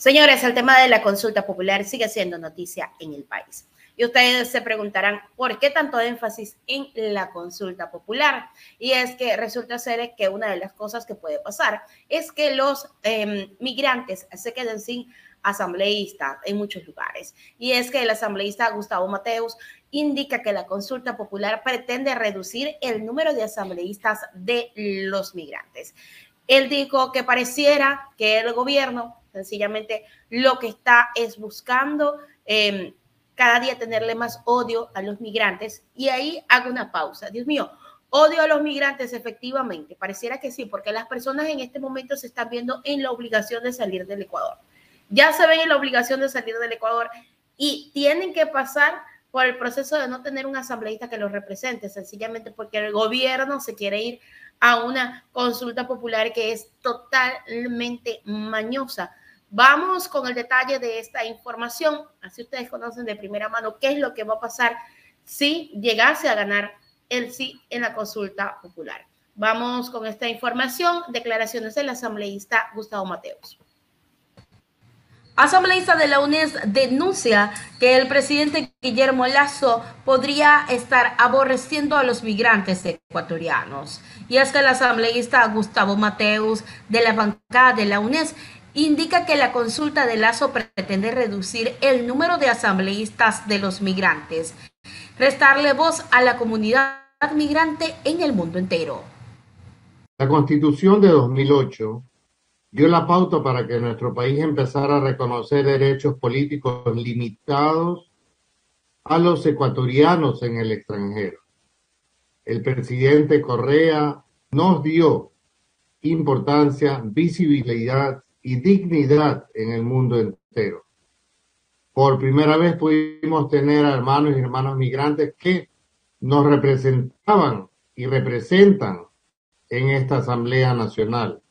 Señores, el tema de la consulta popular sigue siendo noticia en el país. Y ustedes se preguntarán, ¿por qué tanto énfasis en la consulta popular? Y es que resulta ser que una de las cosas que puede pasar es que los em, migrantes se queden sin asambleísta en muchos lugares. Y es que el asambleísta Gustavo Mateus indica que la consulta popular pretende reducir el número de asambleístas de los migrantes. Él dijo que pareciera que el gobierno Sencillamente lo que está es buscando em, cada día tenerle más odio a los migrantes. Y ahí hago una pausa. Dios mío, odio a los migrantes, efectivamente. Pareciera que sí, porque las personas en este momento se están viendo en la obligación de salir del Ecuador. Ya se ven en la obligación de salir del Ecuador y tienen que pasar por el proceso de no tener un asambleísta que los represente, sencillamente porque el gobierno se quiere ir a una consulta popular que es totalmente mañosa. Vamos con el detalle de esta información, así ustedes conocen de primera mano qué es lo que va a pasar si llegase a ganar el sí en la consulta popular. Vamos con esta información, declaraciones del asambleísta Gustavo Mateos. Asambleísta de la UNES denuncia que el presidente Guillermo Lazo podría estar aborreciendo a los migrantes ecuatorianos. Y es que el asambleísta Gustavo Mateus de la bancada de la UNES indica que la consulta de Lazo pretende reducir el número de asambleístas de los migrantes, restarle voz a la comunidad migrante en el mundo entero. La constitución de 2008 dio la pauta para que nuestro país empezara a reconocer derechos políticos limitados a los ecuatorianos en el extranjero. El presidente Correa nos dio importancia, visibilidad y dignidad en el mundo entero. Por primera vez pudimos tener a hermanos y hermanas migrantes que nos representaban y representan en esta Asamblea Nacional.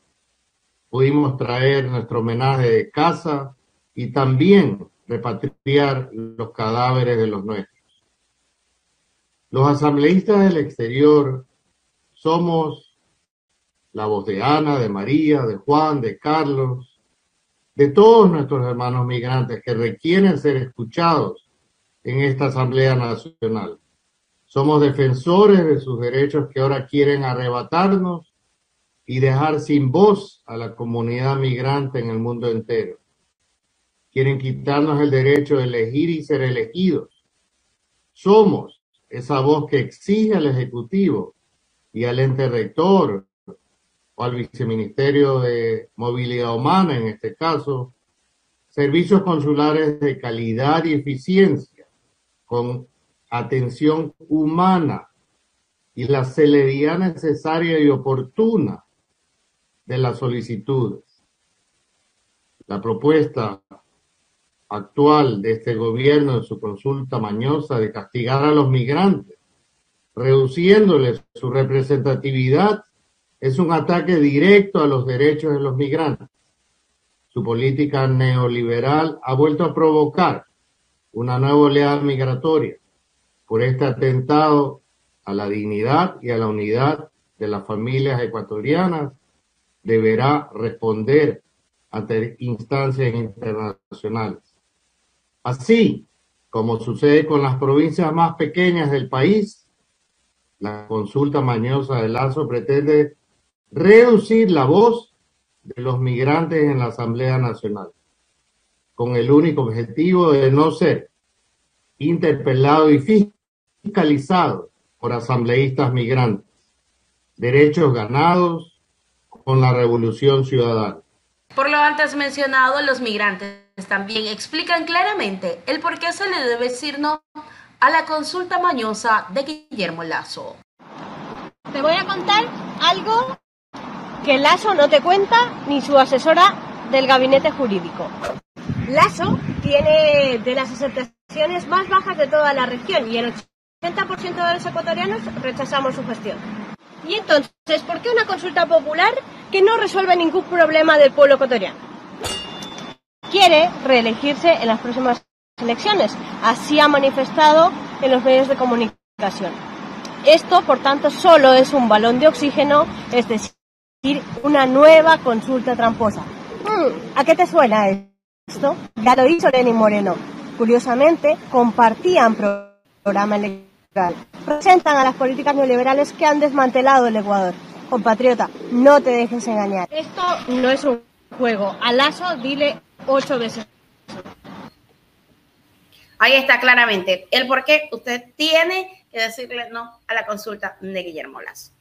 Pudimos traer nuestro homenaje de casa y también repatriar los cadáveres de los nuestros. Los asambleístas del exterior somos la voz de Ana, de María, de Juan, de Carlos, de todos nuestros hermanos migrantes que requieren ser escuchados en esta Asamblea Nacional. Somos defensores de sus derechos que ahora quieren arrebatarnos y dejar sin voz a la comunidad migrante en el mundo entero. Quieren quitarnos el derecho de elegir y ser elegidos. Somos esa voz que exige al Ejecutivo y al ente rector al Viceministerio de Movilidad Humana, en este caso, servicios consulares de calidad y eficiencia, con atención humana y la celeridad necesaria y oportuna de las solicitudes. La propuesta actual de este gobierno en su consulta mañosa de castigar a los migrantes, reduciéndoles su representatividad es un ataque directo a los derechos de los migrantes. Su política neoliberal ha vuelto a provocar una nueva oleada migratoria por este atentado a la dignidad y a la unidad de las familias ecuatorianas. Deberá responder ante instancias internacionales. Así como sucede con las provincias más pequeñas del país, la consulta mañosa de Lazo pretende reducir la voz de los migrantes en la Asamblea Nacional, con el único objetivo de no ser interpelado y fiscalizado por asambleístas migrantes. Derechos ganados con la revolución ciudadana. Por lo antes mencionado, los migrantes también explican claramente el por qué se le debe decir no a la consulta mañosa de Guillermo Lazo. Te voy a contar algo que Lasso no te cuenta ni su asesora del gabinete jurídico. Lasso tiene de las aceptaciones más bajas de toda la región y el 80% de los ecuatorianos rechazamos su gestión. Y entonces, ¿por qué una consulta popular que no resuelve ningún problema del pueblo ecuatoriano? Quiere reelegirse en las próximas elecciones. Así ha manifestado en los medios de comunicación. Esto, por tanto, solo es un balón de oxígeno, es decir, una nueva consulta tramposa. Mm, ¿A qué te suena Esto ya lo hizo Lenín Moreno. Curiosamente, compartían programa electoral. Presentan a las políticas neoliberales que han desmantelado el Ecuador. Compatriota, no te dejes engañar. Esto no es un juego. A Lazo dile ocho veces. Ahí está claramente el por qué usted tiene que decirle no a la consulta de Guillermo Lazo.